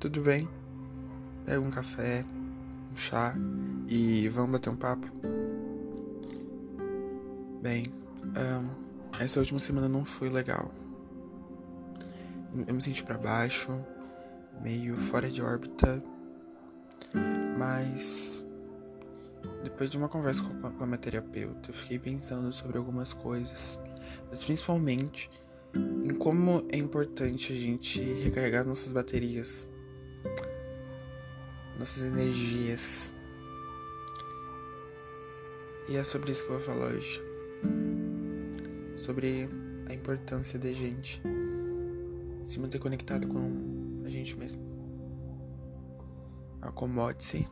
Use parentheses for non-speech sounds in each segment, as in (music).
tudo bem? Pega um café, um chá e vamos bater um papo? Bem, um, essa última semana não foi legal. Eu me senti para baixo, meio fora de órbita, mas depois de uma conversa com a, minha terapeuta, eu fiquei pensando sobre algumas coisas, mas principalmente em como é importante a gente recarregar nossas baterias, nossas energias. E é sobre isso que eu vou falar hoje. Sobre a importância da gente se manter conectado com a gente mesmo. Acomode-se.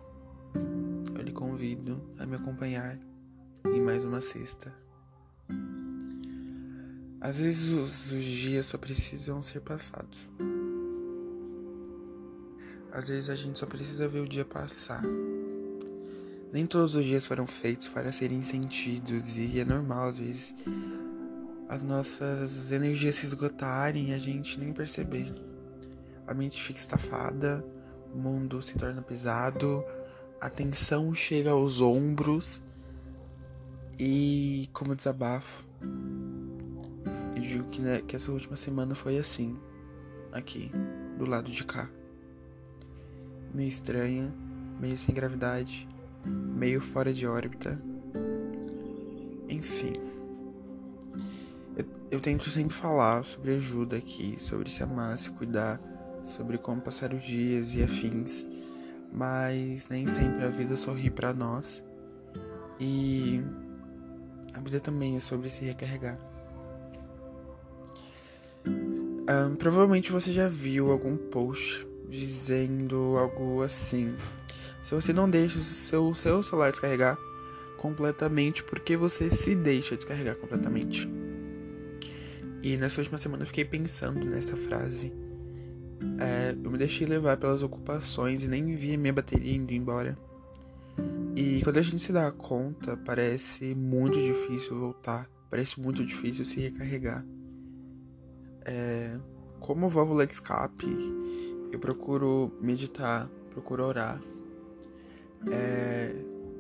Eu lhe convido a me acompanhar em mais uma sexta. Às vezes os, os dias só precisam ser passados. Às vezes a gente só precisa ver o dia passar. Nem todos os dias foram feitos para serem sentidos e é normal às vezes as nossas energias se esgotarem e a gente nem perceber. A mente fica estafada, o mundo se torna pesado, a tensão chega aos ombros e como desabafo eu digo que, né, que essa última semana foi assim, aqui, do lado de cá. Meio estranha, meio sem gravidade, meio fora de órbita. Enfim. Eu, eu tento sempre falar sobre ajuda aqui, sobre se amar, se cuidar, sobre como passar os dias e afins, mas nem sempre a vida sorri para nós. E a vida também é sobre se recarregar. Um, provavelmente você já viu algum post dizendo algo assim. Se você não deixa o seu, seu celular descarregar completamente, porque você se deixa descarregar completamente? E nessa última semana eu fiquei pensando nessa frase. É, eu me deixei levar pelas ocupações e nem vi minha bateria indo embora. E quando a gente se dá conta, parece muito difícil voltar, parece muito difícil se recarregar é, como válvula de escape, eu procuro meditar, procuro orar, é,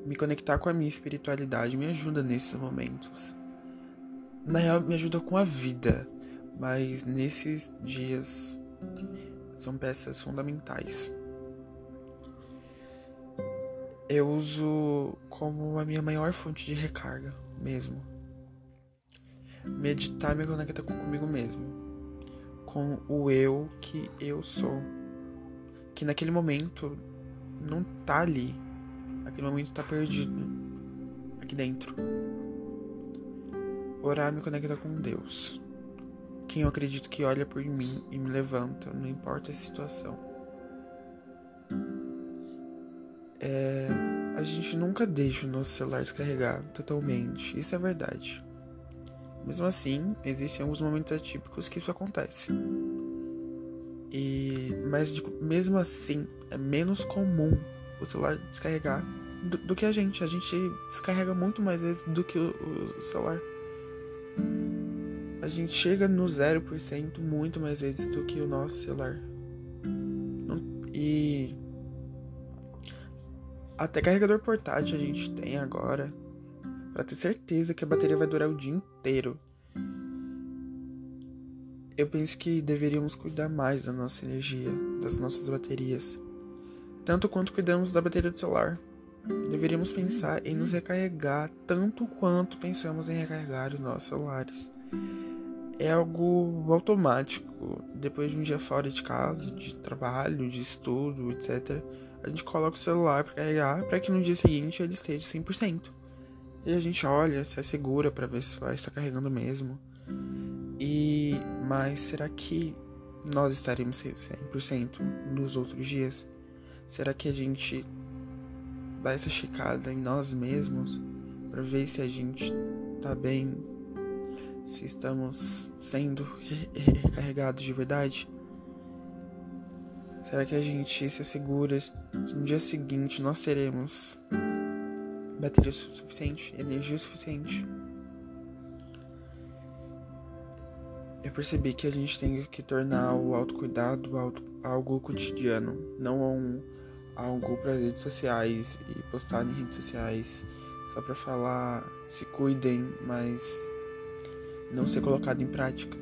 me conectar com a minha espiritualidade me ajuda nesses momentos. Na real, me ajuda com a vida, mas nesses dias são peças fundamentais. Eu uso como a minha maior fonte de recarga mesmo. Meditar me conecta comigo mesmo com o eu que eu sou. Que naquele momento não tá ali. Naquele momento tá perdido. Aqui dentro. Orar me conecta com Deus. Quem eu acredito que olha por mim e me levanta, não importa a situação. É, a gente nunca deixa o nosso celular descarregar totalmente. Isso é verdade. Mesmo assim, existem alguns momentos atípicos que isso acontece. E mas de, mesmo assim, é menos comum o celular descarregar do, do, que a gente. A gente descarrega muito mais vezes do que o, o celular. A gente chega no 0% muito mais vezes do que o nosso celular. E até carregador portátil a gente tem agora para ter certeza que a bateria vai durar o dia inteiro. Eu penso que deveríamos cuidar mais da nossa energia, das nossas baterias, tanto quanto cuidamos da bateria do celular. Deveríamos pensar em nos recarregar tanto quanto pensamos em recarregar os nossos celulares. É algo automático. Depois de um dia fora de casa, de trabalho, de estudo, etc., a gente coloca o celular para carregar para que no dia seguinte ele esteja 100%. E a gente olha, se assegura para ver se vai estar carregando mesmo. E mas será que nós estaremos 100% nos outros dias? Será que a gente dá essa checada em nós mesmos para ver se a gente tá bem, se estamos sendo recarregados de verdade? Será que a gente se assegura que no dia seguinte nós teremos bateria suficiente, energia suficiente. Eu percebi que a gente tem que tornar o autocuidado algo cotidiano, não um, algo para redes sociais e postar em redes sociais só para falar se cuidem, mas não ser colocado em prática.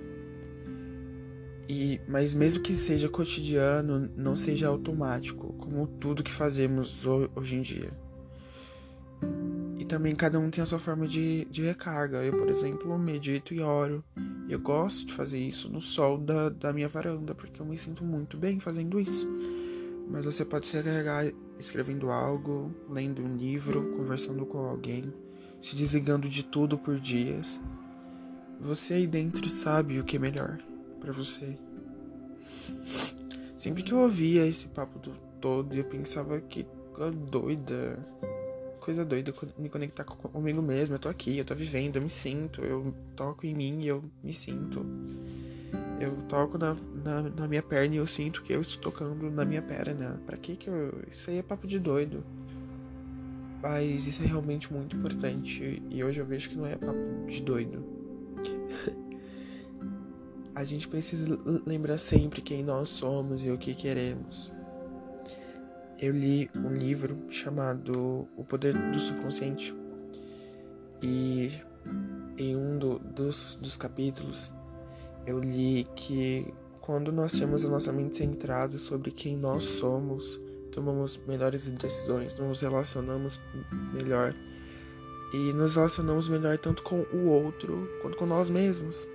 E, mas mesmo que seja cotidiano, não seja automático, como tudo que fazemos hoje em dia. E também cada um tem a sua forma de, de recarga. Eu, por exemplo, medito e oro. E eu gosto de fazer isso no sol da, da minha varanda, porque eu me sinto muito bem fazendo isso. Mas você pode se recarregar escrevendo algo, lendo um livro, conversando com alguém, se desligando de tudo por dias. Você aí dentro sabe o que é melhor para você. Sempre que eu ouvia esse papo do todo, eu pensava que doida, coisa doida me conectar comigo mesmo. Eu tô aqui, eu tô vivendo, eu me sinto, eu toco em mim e eu me sinto. Eu toco na, na, na, minha perna e eu sinto que eu estou tocando na minha perna. Pra que que eu. Isso aí é papo de doido. Mas isso é realmente muito importante. E hoje eu vejo que não é papo de doido. (laughs) a gente precisa lembrar sempre quem nós somos e o que queremos. Eu li um livro chamado O Poder do Subconsciente e em um do, dos, dos capítulos eu li que quando nós temos a nossa mente centrada sobre quem nós somos, tomamos melhores decisões, nos relacionamos melhor e nos relacionamos melhor tanto com o outro quanto com nós mesmos.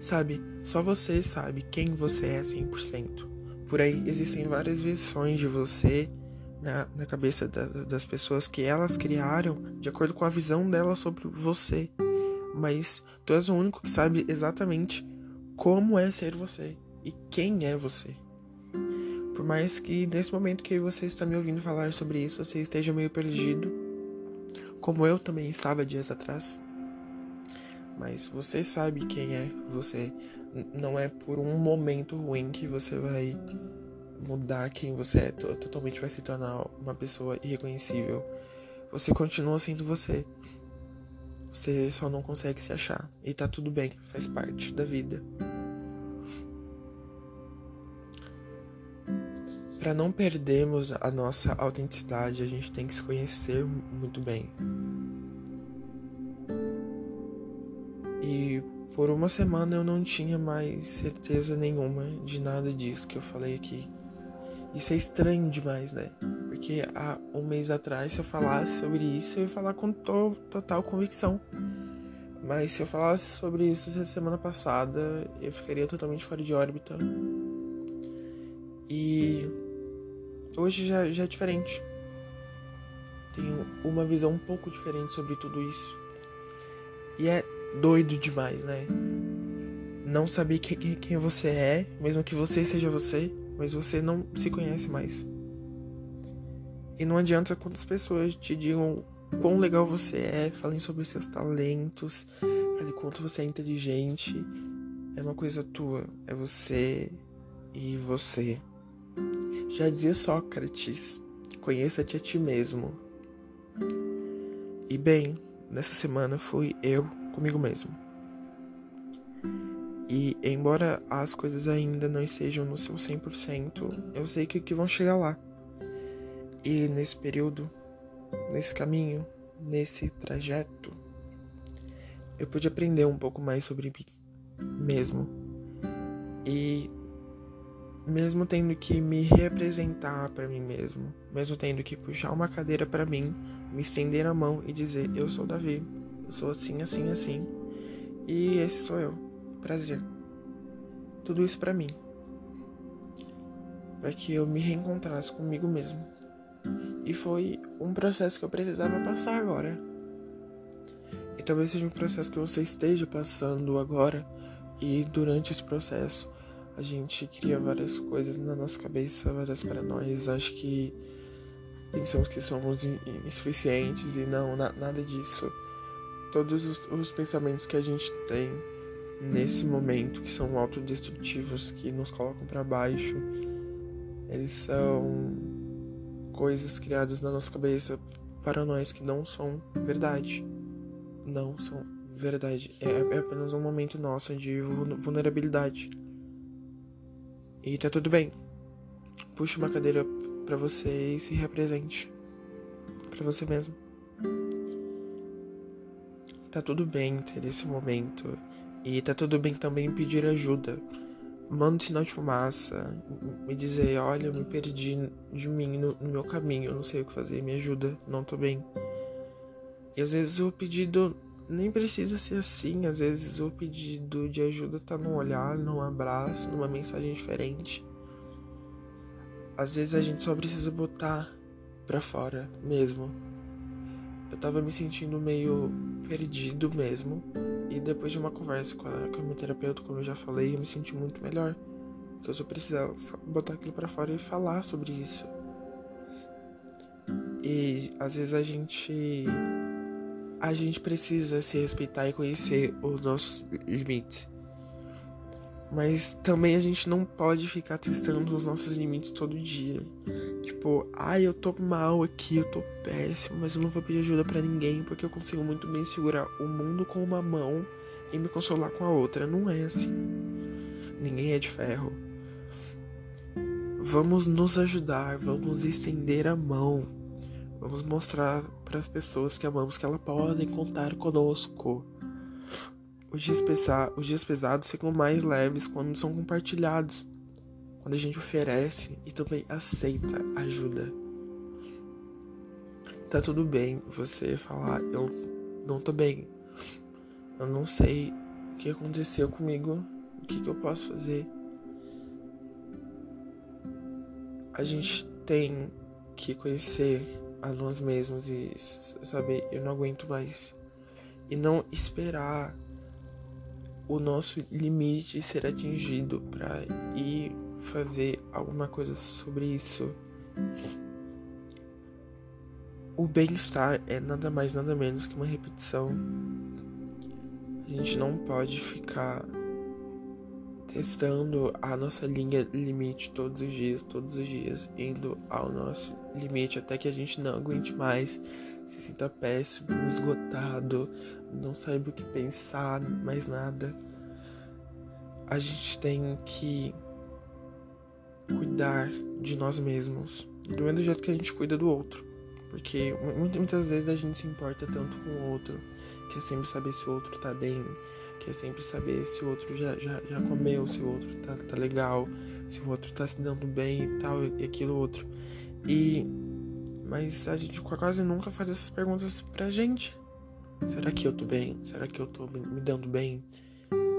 Sabe, só você sabe quem você é 100%. Por aí existem várias versões de você na, na cabeça da, das pessoas que elas criaram de acordo com a visão delas sobre você. Mas tu és o único que sabe exatamente como é ser você e quem é você. Por mais que nesse momento que você está me ouvindo falar sobre isso, você esteja meio perdido, como eu também estava dias atrás mas você sabe quem é você. Não é por um momento ruim que você vai mudar quem você é, totalmente vai se tornar uma pessoa irreconhecível. Você continua sendo você. Você só não consegue se achar. E tá tudo bem, faz parte da vida. Para não perdermos a nossa autenticidade, a gente tem que se conhecer muito bem. E por uma semana eu não tinha mais certeza nenhuma de nada disso que eu falei aqui. Isso é estranho demais, né? Porque há um mês atrás, se eu falasse sobre isso, eu ia falar com to total convicção. Mas se eu falasse sobre isso essa semana passada, eu ficaria totalmente fora de órbita. E hoje já, já é diferente. Tenho uma visão um pouco diferente sobre tudo isso. E é doido demais, né? Não saber quem, quem você é, mesmo que você seja você, mas você não se conhece mais. E não adianta quantas pessoas te digam quão legal você é, falem sobre seus talentos, falem quanto você é inteligente. É uma coisa tua, é você e você. Já dizia Sócrates: conheça-te a ti mesmo. E bem, nessa semana fui eu comigo mesmo. E embora as coisas ainda não estejam no seu 100%, eu sei que, que vão chegar lá. E nesse período, nesse caminho, nesse trajeto, eu pude aprender um pouco mais sobre mim mesmo. E mesmo tendo que me representar para mim mesmo, mesmo tendo que puxar uma cadeira para mim, me estender a mão e dizer: Eu sou Davi, sou assim, assim, assim. E esse sou eu. Prazer. Tudo isso para mim. Para que eu me reencontrasse comigo mesmo. E foi um processo que eu precisava passar agora. E talvez seja um processo que você esteja passando agora. E durante esse processo, a gente cria várias coisas na nossa cabeça, várias paranoias. Acho que pensamos que somos insuficientes e não, na, nada disso todos os, os pensamentos que a gente tem nesse momento que são autodestrutivos, que nos colocam para baixo, eles são coisas criadas na nossa cabeça para nós que não são verdade. Não são verdade, é, é apenas um momento nosso de vulnerabilidade. E tá tudo bem. Puxe uma cadeira para você e se represente para você mesmo. Tá tudo bem ter esse momento e tá tudo bem também pedir ajuda. Manda um sinal de fumaça, me dizer, olha, eu me perdi de mim no, no meu caminho, eu não sei o que fazer, me ajuda, não tô bem. E às vezes o pedido nem precisa ser assim, às vezes o pedido de ajuda tá num olhar, num abraço, numa mensagem diferente. Às vezes a gente só precisa botar pra fora mesmo. Eu tava me sentindo meio perdido mesmo. E depois de uma conversa com a, com a minha terapeuta, como eu já falei, eu me senti muito melhor. Porque eu só precisava botar aquilo para fora e falar sobre isso. E às vezes a gente a gente precisa se respeitar e conhecer os nossos limites. Mas também a gente não pode ficar testando os nossos limites todo dia. Tipo, ai, eu tô mal aqui, eu tô péssimo, mas eu não vou pedir ajuda para ninguém porque eu consigo muito bem segurar o mundo com uma mão e me consolar com a outra. Não é assim. Ninguém é de ferro. Vamos nos ajudar, vamos estender a mão. Vamos mostrar para as pessoas que amamos que elas podem contar conosco. Os dias, pesa os dias pesados ficam mais leves quando são compartilhados, quando a gente oferece e também aceita ajuda. Tá tudo bem você falar, eu não tô bem, eu não sei o que aconteceu comigo, o que, que eu posso fazer. A gente tem que conhecer a nós mesmos e saber, eu não aguento mais. E não esperar o nosso limite ser atingido para ir fazer alguma coisa sobre isso. O bem-estar é nada mais, nada menos que uma repetição. A gente não pode ficar testando a nossa linha limite todos os dias, todos os dias, indo ao nosso limite até que a gente não aguente mais, se sinta péssimo, esgotado, não saiba o que pensar, mais nada. A gente tem que cuidar de nós mesmos, do mesmo jeito que a gente cuida do outro. Porque muitas vezes a gente se importa tanto com o outro, quer sempre saber se o outro tá bem, quer sempre saber se o outro já, já, já comeu, se o outro tá, tá legal, se o outro tá se dando bem e tal, e aquilo outro. E. Mas a gente quase nunca faz essas perguntas pra gente. Será que eu tô bem? Será que eu tô me dando bem?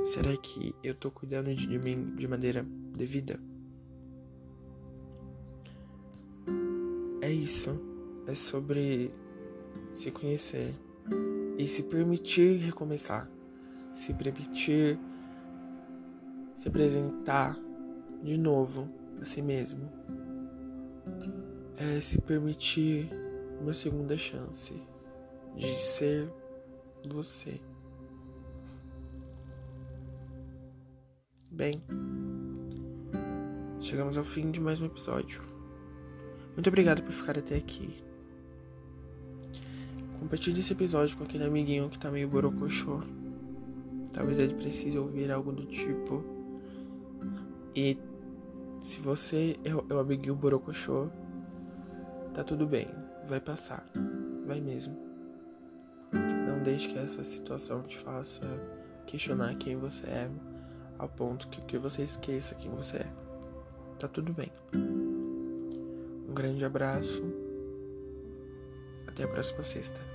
Será que eu tô cuidando de mim de maneira devida? É isso. É sobre se conhecer e se permitir recomeçar. Se permitir se apresentar de novo a si mesmo. É se permitir uma segunda chance de ser você. Bem, chegamos ao fim de mais um episódio. Muito obrigado por ficar até aqui. Compartilhe esse episódio com aquele amiguinho que tá meio borocochô. Talvez ele precise ouvir algo do tipo. E se você é o amiguinho borocochô, tá tudo bem. Vai passar. Vai mesmo. Não deixe que essa situação te faça questionar quem você é, ao ponto que, que você esqueça quem você é. Tá tudo bem. Um grande abraço. Até a próxima sexta.